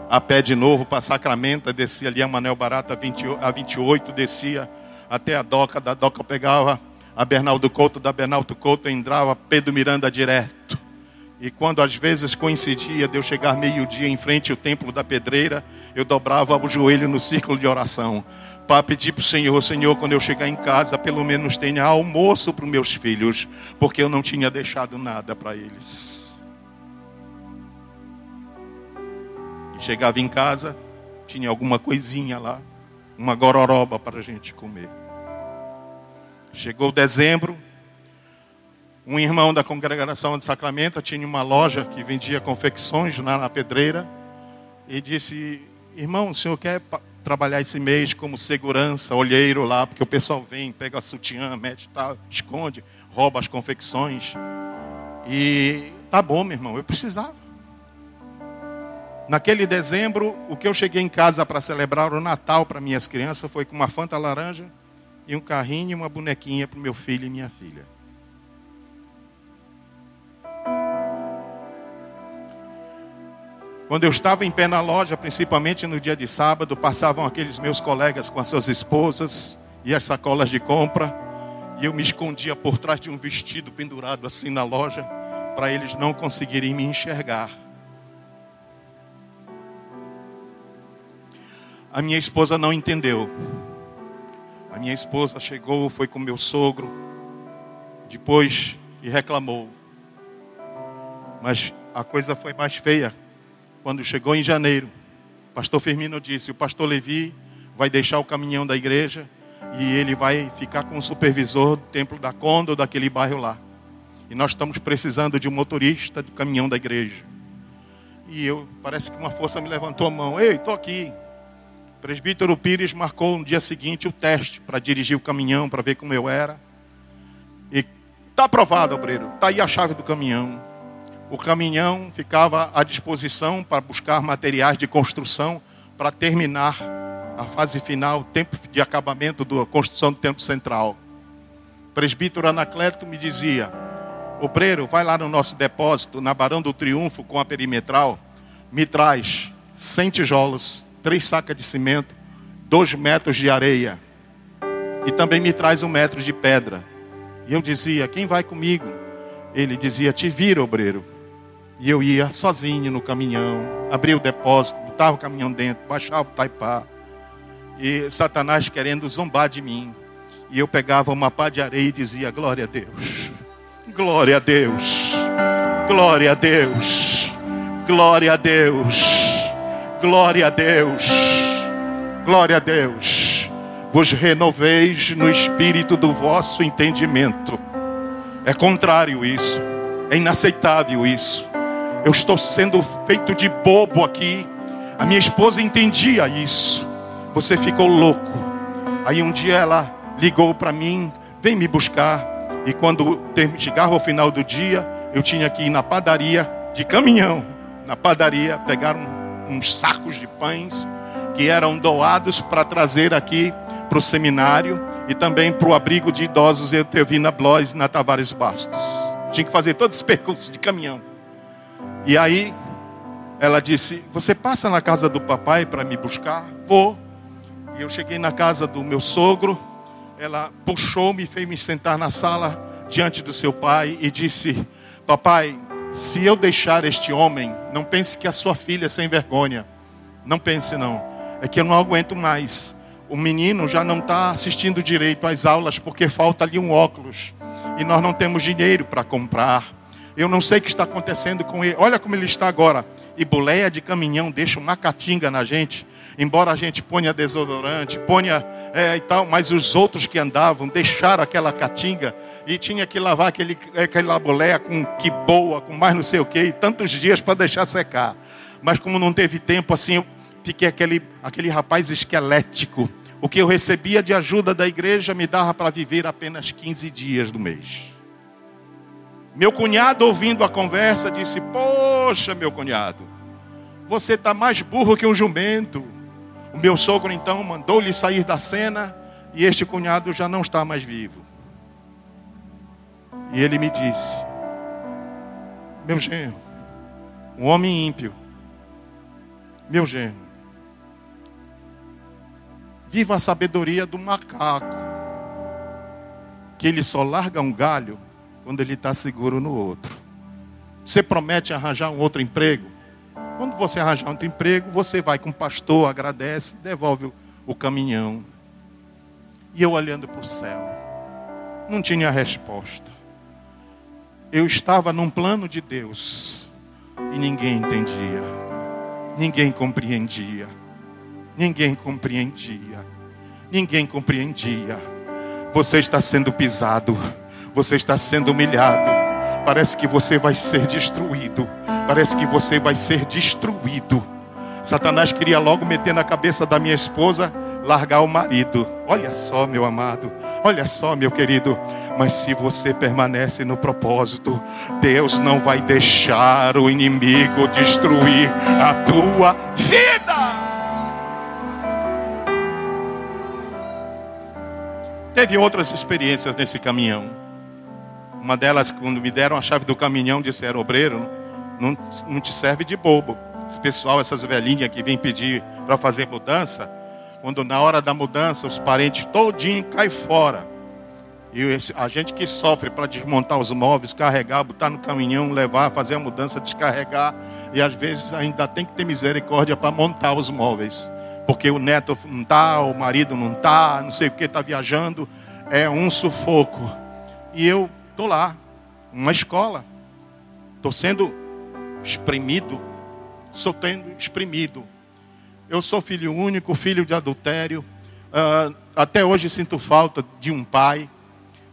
a pé de novo para Sacramento, descia ali a Manel Barata a 28, descia até a Doca, da Doca eu pegava a Bernardo Couto, da Bernardo Couto entrava Pedro Miranda direto. E quando às vezes coincidia de eu chegar meio-dia em frente ao templo da pedreira, eu dobrava o joelho no círculo de oração para pedir para o Senhor, Senhor, quando eu chegar em casa, pelo menos tenha almoço para os meus filhos, porque eu não tinha deixado nada para eles. Chegava em casa, tinha alguma coisinha lá, uma gororoba para a gente comer. Chegou dezembro, um irmão da congregação de Sacramento tinha uma loja que vendia confecções lá na pedreira e disse: Irmão, o senhor quer trabalhar esse mês como segurança, olheiro lá, porque o pessoal vem, pega a sutiã, mete tal, esconde, rouba as confecções. E tá bom, meu irmão, eu precisava. Naquele dezembro, o que eu cheguei em casa para celebrar o Natal para minhas crianças foi com uma fanta laranja e um carrinho e uma bonequinha para o meu filho e minha filha. Quando eu estava em pé na loja, principalmente no dia de sábado, passavam aqueles meus colegas com as suas esposas e as sacolas de compra, e eu me escondia por trás de um vestido pendurado assim na loja, para eles não conseguirem me enxergar. A minha esposa não entendeu. A minha esposa chegou, foi com meu sogro, depois e reclamou. Mas a coisa foi mais feia. Quando chegou em janeiro, pastor Firmino disse: O pastor Levi vai deixar o caminhão da igreja e ele vai ficar com o supervisor do templo da Conda, daquele bairro lá. E nós estamos precisando de um motorista de caminhão da igreja. E eu, parece que uma força me levantou a mão: Ei, estou aqui presbítero Pires marcou no dia seguinte o teste para dirigir o caminhão, para ver como eu era. E está aprovado, obreiro. Está aí a chave do caminhão. O caminhão ficava à disposição para buscar materiais de construção para terminar a fase final, tempo de acabamento da construção do templo central. O presbítero Anacleto me dizia: Obreiro, vai lá no nosso depósito, na Barão do Triunfo, com a perimetral, me traz 100 tijolos três sacas de cimento, dois metros de areia. E também me traz um metro de pedra. E eu dizia, quem vai comigo? Ele dizia, te vira, obreiro. E eu ia sozinho no caminhão, abria o depósito, botava o caminhão dentro, baixava o taipá. E Satanás querendo zombar de mim. E eu pegava uma pá de areia e dizia, glória a Deus. Glória a Deus. Glória a Deus. Glória a Deus. Glória a Deus. Glória a Deus. Vos renoveis no espírito do vosso entendimento. É contrário isso. É inaceitável isso. Eu estou sendo feito de bobo aqui. A minha esposa entendia isso. Você ficou louco. Aí um dia ela ligou para mim, vem me buscar. E quando chegava ao final do dia, eu tinha que ir na padaria de caminhão, na padaria, pegar um uns sacos de pães que eram doados para trazer aqui para o seminário e também para o abrigo de idosos Eutevina Blois na Tavares Bastos. Tinha que fazer todo esse percurso de caminhão. E aí ela disse: Você passa na casa do papai para me buscar? Vou. E eu cheguei na casa do meu sogro. Ela puxou-me fez me sentar na sala diante do seu pai e disse: Papai, se eu deixar este homem, não pense que a sua filha é sem vergonha. Não pense não. É que eu não aguento mais. O menino já não está assistindo direito às aulas porque falta ali um óculos. E nós não temos dinheiro para comprar. Eu não sei o que está acontecendo com ele. Olha como ele está agora. E boleia de caminhão deixa uma catinga na gente embora a gente ponha desodorante, ponha é, e tal, mas os outros que andavam deixaram aquela catinga e tinha que lavar aquele, aquela boleia com que boa, com mais não sei o que, e tantos dias para deixar secar. Mas como não teve tempo assim, eu fiquei aquele, aquele rapaz esquelético. O que eu recebia de ajuda da igreja me dava para viver apenas 15 dias do mês. Meu cunhado, ouvindo a conversa, disse: Poxa, meu cunhado, você está mais burro que um jumento. O meu sogro então mandou-lhe sair da cena e este cunhado já não está mais vivo. E ele me disse: Meu genro, um homem ímpio, meu genro, viva a sabedoria do macaco, que ele só larga um galho quando ele está seguro no outro. Você promete arranjar um outro emprego? Quando você arranjar outro emprego, você vai com o pastor, agradece, devolve o caminhão. E eu olhando para o céu, não tinha resposta. Eu estava num plano de Deus e ninguém entendia, ninguém compreendia. Ninguém compreendia. Ninguém compreendia. Você está sendo pisado. Você está sendo humilhado. Parece que você vai ser destruído. Parece que você vai ser destruído. Satanás queria logo meter na cabeça da minha esposa largar o marido. Olha só, meu amado, olha só, meu querido. Mas se você permanece no propósito, Deus não vai deixar o inimigo destruir a tua vida. Teve outras experiências nesse caminhão. Uma delas, quando me deram a chave do caminhão, disseram: obreiro, não, não te serve de bobo esse pessoal, essas velhinhas que vêm pedir para fazer mudança, quando na hora da mudança os parentes todinho caem fora. E a gente que sofre para desmontar os móveis, carregar, botar no caminhão, levar, fazer a mudança, descarregar, e às vezes ainda tem que ter misericórdia para montar os móveis. Porque o neto não está, o marido não está, não sei o que está viajando, é um sufoco. E eu estou lá, uma escola, estou sendo espremido sou tendo exprimido. Eu sou filho único, filho de adultério. Uh, até hoje sinto falta de um pai,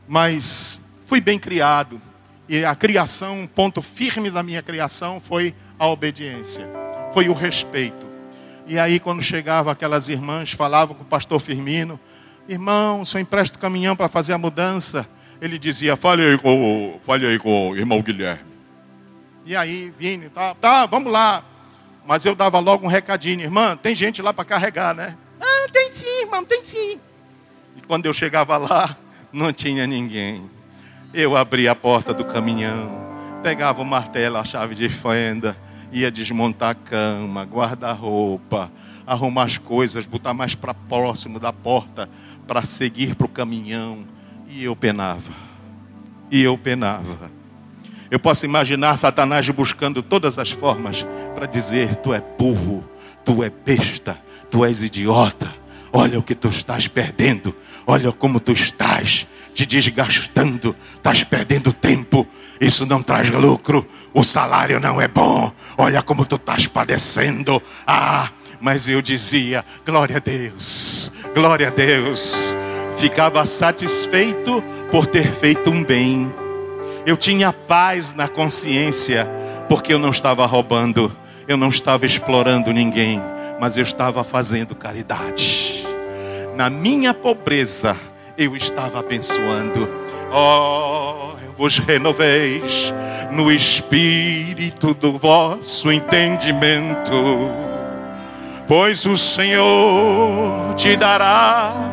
mas fui bem criado. E a criação, um ponto firme da minha criação foi a obediência, foi o respeito. E aí, quando chegava aquelas irmãs, falavam com o pastor Firmino: Irmão, só empresta o caminhão para fazer a mudança. Ele dizia: Fale aí com, fale aí com o irmão Guilherme. E aí, Vini, tá, tá, vamos lá. Mas eu dava logo um recadinho, irmã, tem gente lá para carregar, né? Ah, tem sim, irmão, tem sim. E quando eu chegava lá, não tinha ninguém. Eu abria a porta do caminhão, pegava o martelo, a chave de fenda, ia desmontar a cama, guarda-roupa, arrumar as coisas, botar mais para próximo da porta para seguir para o caminhão. E eu penava. E eu penava. Eu posso imaginar Satanás buscando todas as formas para dizer: Tu é burro, tu é besta, tu és idiota. Olha o que tu estás perdendo, olha como tu estás te desgastando, estás perdendo tempo. Isso não traz lucro, o salário não é bom. Olha como tu estás padecendo. Ah, mas eu dizia: Glória a Deus, glória a Deus. Ficava satisfeito por ter feito um bem eu tinha paz na consciência, porque eu não estava roubando, eu não estava explorando ninguém, mas eu estava fazendo caridade. Na minha pobreza, eu estava abençoando. Oh, vos renoveis no espírito do vosso entendimento, pois o Senhor te dará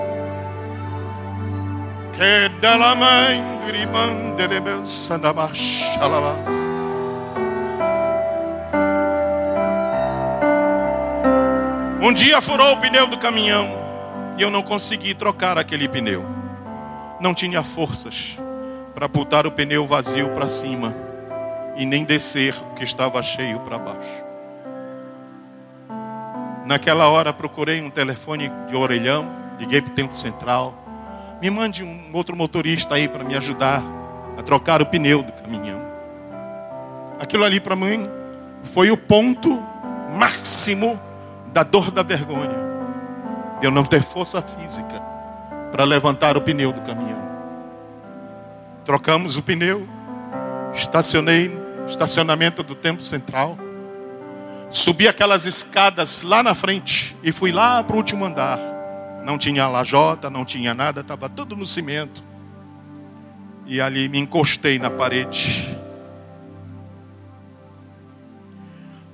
Era manei, xiribirei, tarabalabaçonde de begalas. Que della mãe um dia furou o pneu do caminhão e eu não consegui trocar aquele pneu. Não tinha forças para botar o pneu vazio para cima e nem descer o que estava cheio para baixo. Naquela hora procurei um telefone de orelhão, liguei para o tempo central me mande um outro motorista aí para me ajudar a trocar o pneu do caminhão. Aquilo ali para mim foi o ponto máximo da dor da vergonha. Eu não ter força física para levantar o pneu do caminhão. Trocamos o pneu, estacionei no estacionamento do templo central. Subi aquelas escadas lá na frente e fui lá para o último andar. Não tinha lajota, não tinha nada, estava tudo no cimento. E ali me encostei na parede.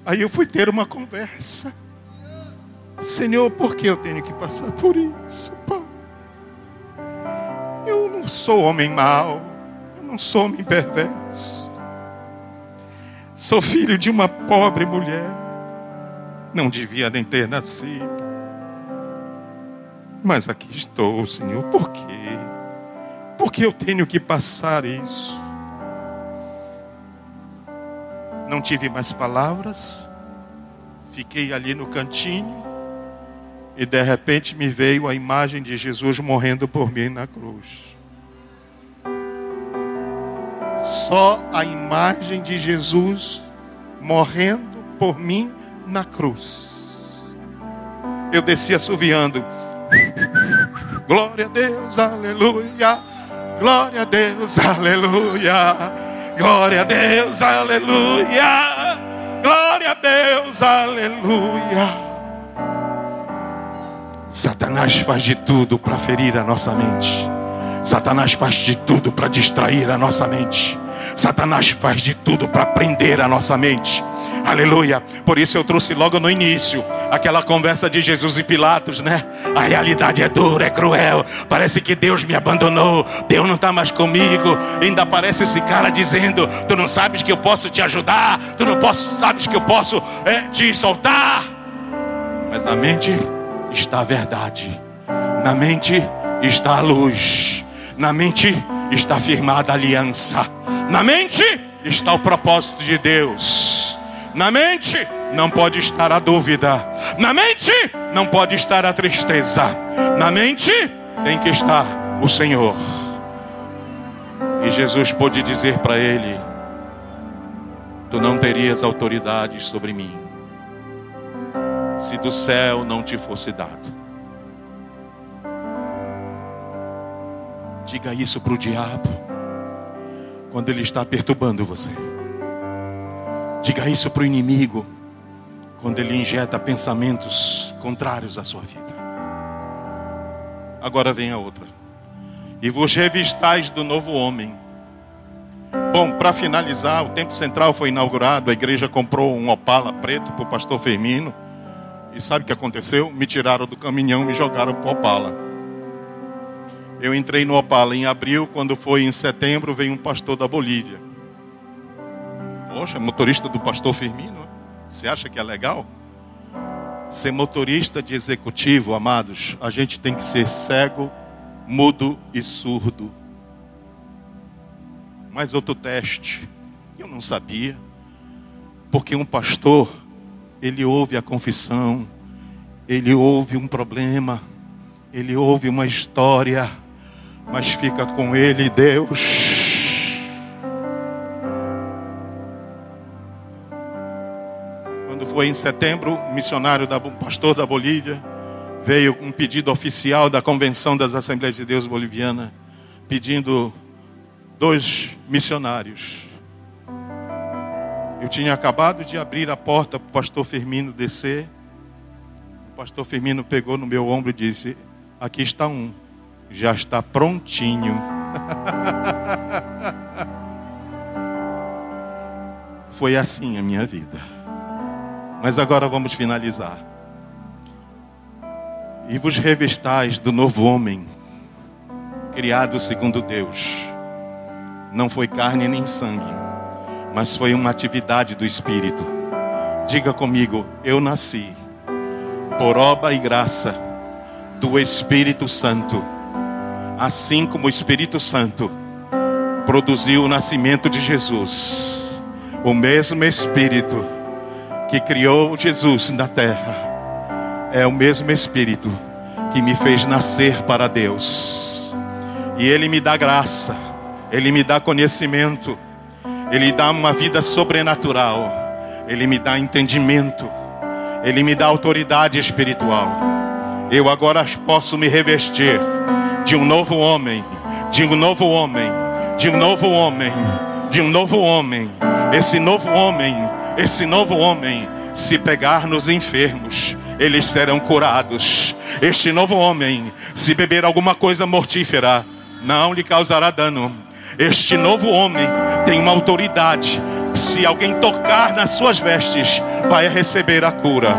Aí eu fui ter uma conversa. Senhor, por que eu tenho que passar por isso, Pai? Eu não sou homem mau, eu não sou homem perverso. Sou filho de uma pobre mulher. Não devia nem ter nascido. Mas aqui estou, Senhor, por quê? Por que eu tenho que passar isso? Não tive mais palavras, fiquei ali no cantinho, e de repente me veio a imagem de Jesus morrendo por mim na cruz. Só a imagem de Jesus morrendo por mim na cruz. Eu desci assoviando. Glória a Deus, aleluia. Glória a Deus, aleluia. Glória a Deus, aleluia. Glória a Deus, aleluia. Satanás faz de tudo para ferir a nossa mente. Satanás faz de tudo para distrair a nossa mente. Satanás faz de tudo para prender a nossa mente. Aleluia. Por isso eu trouxe logo no início aquela conversa de Jesus e Pilatos, né? A realidade é dura, é cruel. Parece que Deus me abandonou. Deus não está mais comigo. Ainda aparece esse cara dizendo: Tu não sabes que eu posso te ajudar. Tu não posso, sabes que eu posso é, te soltar. Mas na mente está a verdade. Na mente está a luz. Na mente está firmada a aliança. Na mente está o propósito de Deus. Na mente não pode estar a dúvida. Na mente não pode estar a tristeza. Na mente tem que estar o Senhor. E Jesus pôde dizer para ele: Tu não terias autoridade sobre mim, se do céu não te fosse dado. Diga isso para o diabo, quando ele está perturbando você. Diga isso para o inimigo, quando ele injeta pensamentos contrários à sua vida. Agora vem a outra. E vos revistais do novo homem. Bom, para finalizar, o Templo Central foi inaugurado, a igreja comprou um Opala preto para o pastor Firmino. E sabe o que aconteceu? Me tiraram do caminhão e me jogaram para o Opala. Eu entrei no Opala em abril, quando foi em setembro, veio um pastor da Bolívia. Poxa, motorista do pastor Firmino. Você acha que é legal? Ser motorista de executivo, amados, a gente tem que ser cego, mudo e surdo. Mas outro teste, eu não sabia, porque um pastor, ele ouve a confissão, ele ouve um problema, ele ouve uma história mas fica com Ele, Deus. Foi em setembro, missionário, da, pastor da Bolívia, veio um pedido oficial da Convenção das Assembleias de Deus Boliviana, pedindo dois missionários. Eu tinha acabado de abrir a porta para o pastor Firmino descer. O pastor Firmino pegou no meu ombro e disse: Aqui está um já está prontinho. Foi assim a minha vida. Mas agora vamos finalizar. E vos revestais do novo homem, criado segundo Deus. Não foi carne nem sangue, mas foi uma atividade do Espírito. Diga comigo, eu nasci por obra e graça do Espírito Santo assim como o Espírito Santo produziu o nascimento de Jesus, o mesmo Espírito que criou Jesus na terra, é o mesmo Espírito que me fez nascer para Deus, e Ele me dá graça, Ele me dá conhecimento, Ele dá uma vida sobrenatural, Ele me dá entendimento, Ele me dá autoridade espiritual. Eu agora posso me revestir de um novo homem, de um novo homem, de um novo homem, de um novo homem. Esse novo homem, esse novo homem, se pegar nos enfermos, eles serão curados. Este novo homem, se beber alguma coisa mortífera, não lhe causará dano. Este novo homem tem uma autoridade. Se alguém tocar nas suas vestes, vai receber a cura.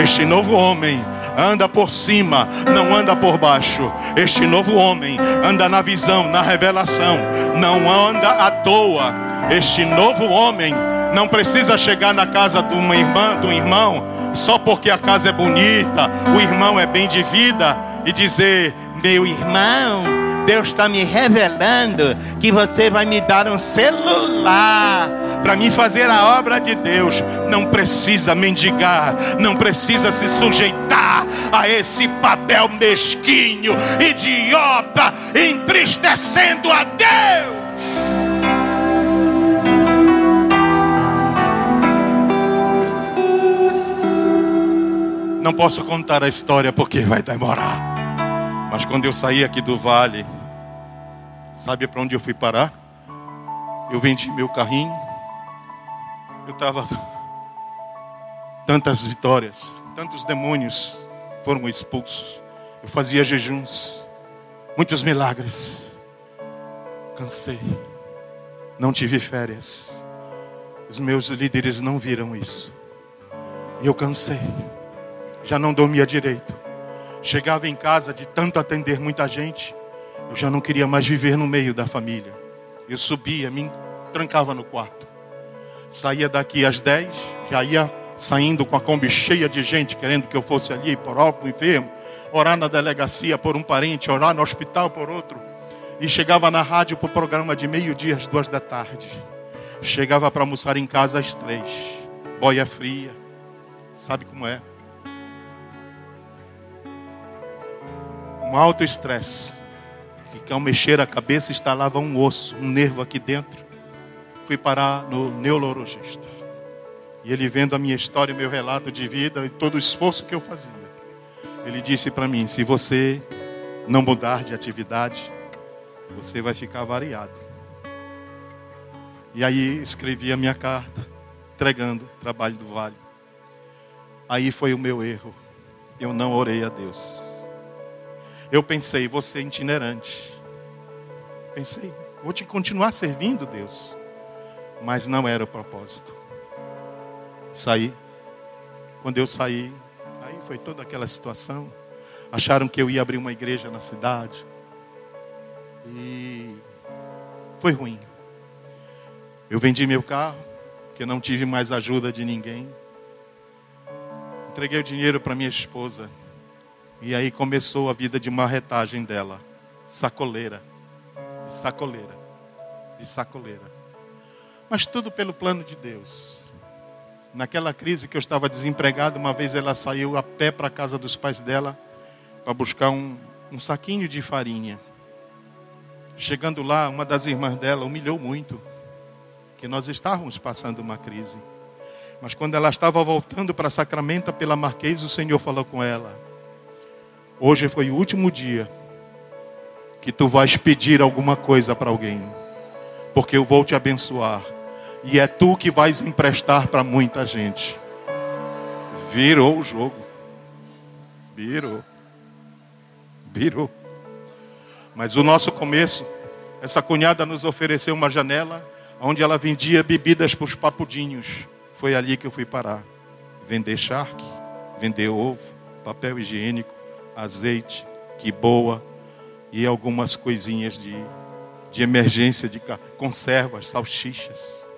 Este novo homem anda por cima, não anda por baixo. Este novo homem anda na visão, na revelação, não anda à toa. Este novo homem não precisa chegar na casa de uma irmã, do irmão, só porque a casa é bonita, o irmão é bem de vida, e dizer: Meu irmão, Deus está me revelando que você vai me dar um celular para me fazer a obra de Deus. Não precisa mendigar, não precisa se sujeitar a esse papel mesquinho, idiota, entristecendo a Deus. Não posso contar a história porque vai demorar. Mas quando eu saí aqui do vale, sabe para onde eu fui parar? Eu vendi meu carrinho. Eu estava tantas vitórias, tantos demônios foram expulsos. Eu fazia jejuns, muitos milagres. Cansei. Não tive férias. Os meus líderes não viram isso. E eu cansei já não dormia direito. Chegava em casa de tanto atender muita gente, eu já não queria mais viver no meio da família. Eu subia, me trancava no quarto. Saía daqui às 10, já ia saindo com a Kombi cheia de gente querendo que eu fosse ali por o enfermo, orar na delegacia por um parente, orar no hospital por outro. E chegava na rádio para o programa de meio-dia às duas da tarde. Chegava para almoçar em casa às três. Boia fria. Sabe como é? Um alto estresse, que ao mexer a cabeça instalava um osso, um nervo aqui dentro. Fui parar no neurologista. E ele vendo a minha história, o meu relato de vida e todo o esforço que eu fazia, ele disse para mim: se você não mudar de atividade, você vai ficar variado. E aí escrevi a minha carta, entregando o trabalho do vale. Aí foi o meu erro. Eu não orei a Deus. Eu pensei, vou ser itinerante. Pensei, vou te continuar servindo, Deus. Mas não era o propósito. Saí. Quando eu saí, aí foi toda aquela situação. Acharam que eu ia abrir uma igreja na cidade. E foi ruim. Eu vendi meu carro, porque não tive mais ajuda de ninguém. Entreguei o dinheiro para minha esposa. E aí começou a vida de marretagem dela. Sacoleira. De sacoleira. De sacoleira. Mas tudo pelo plano de Deus. Naquela crise que eu estava desempregado, uma vez ela saiu a pé para a casa dos pais dela para buscar um, um saquinho de farinha. Chegando lá, uma das irmãs dela humilhou muito, que nós estávamos passando uma crise. Mas quando ela estava voltando para Sacramento pela Marquês, o Senhor falou com ela: Hoje foi o último dia que tu vais pedir alguma coisa para alguém, porque eu vou te abençoar, e é tu que vais emprestar para muita gente. Virou o jogo, virou, virou. Mas o nosso começo, essa cunhada nos ofereceu uma janela onde ela vendia bebidas para os papudinhos. Foi ali que eu fui parar. Vender charque, vender ovo, papel higiênico, azeite, que boa e algumas coisinhas de, de emergência, de conservas, salsichas.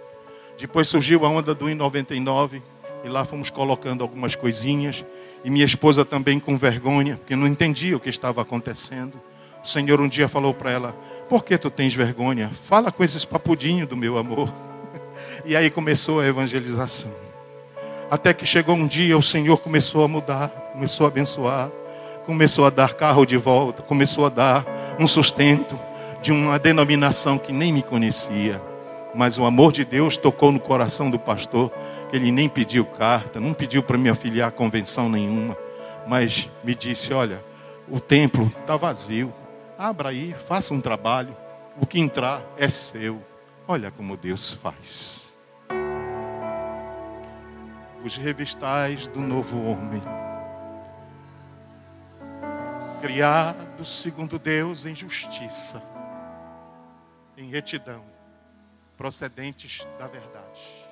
Depois surgiu a onda do I-99 e lá fomos colocando algumas coisinhas. E minha esposa também com vergonha, porque não entendia o que estava acontecendo. O Senhor um dia falou para ela: Por que tu tens vergonha? Fala com esses papudinhos do meu amor. E aí começou a evangelização. Até que chegou um dia, o Senhor começou a mudar, começou a abençoar começou a dar carro de volta, começou a dar um sustento de uma denominação que nem me conhecia. Mas o amor de Deus tocou no coração do pastor, que ele nem pediu carta, não pediu para me afiliar a convenção nenhuma, mas me disse: Olha, o templo está vazio, abra aí, faça um trabalho, o que entrar é seu. Olha como Deus faz. Os revistais do novo homem criado segundo Deus em justiça, em retidão, procedentes da verdade.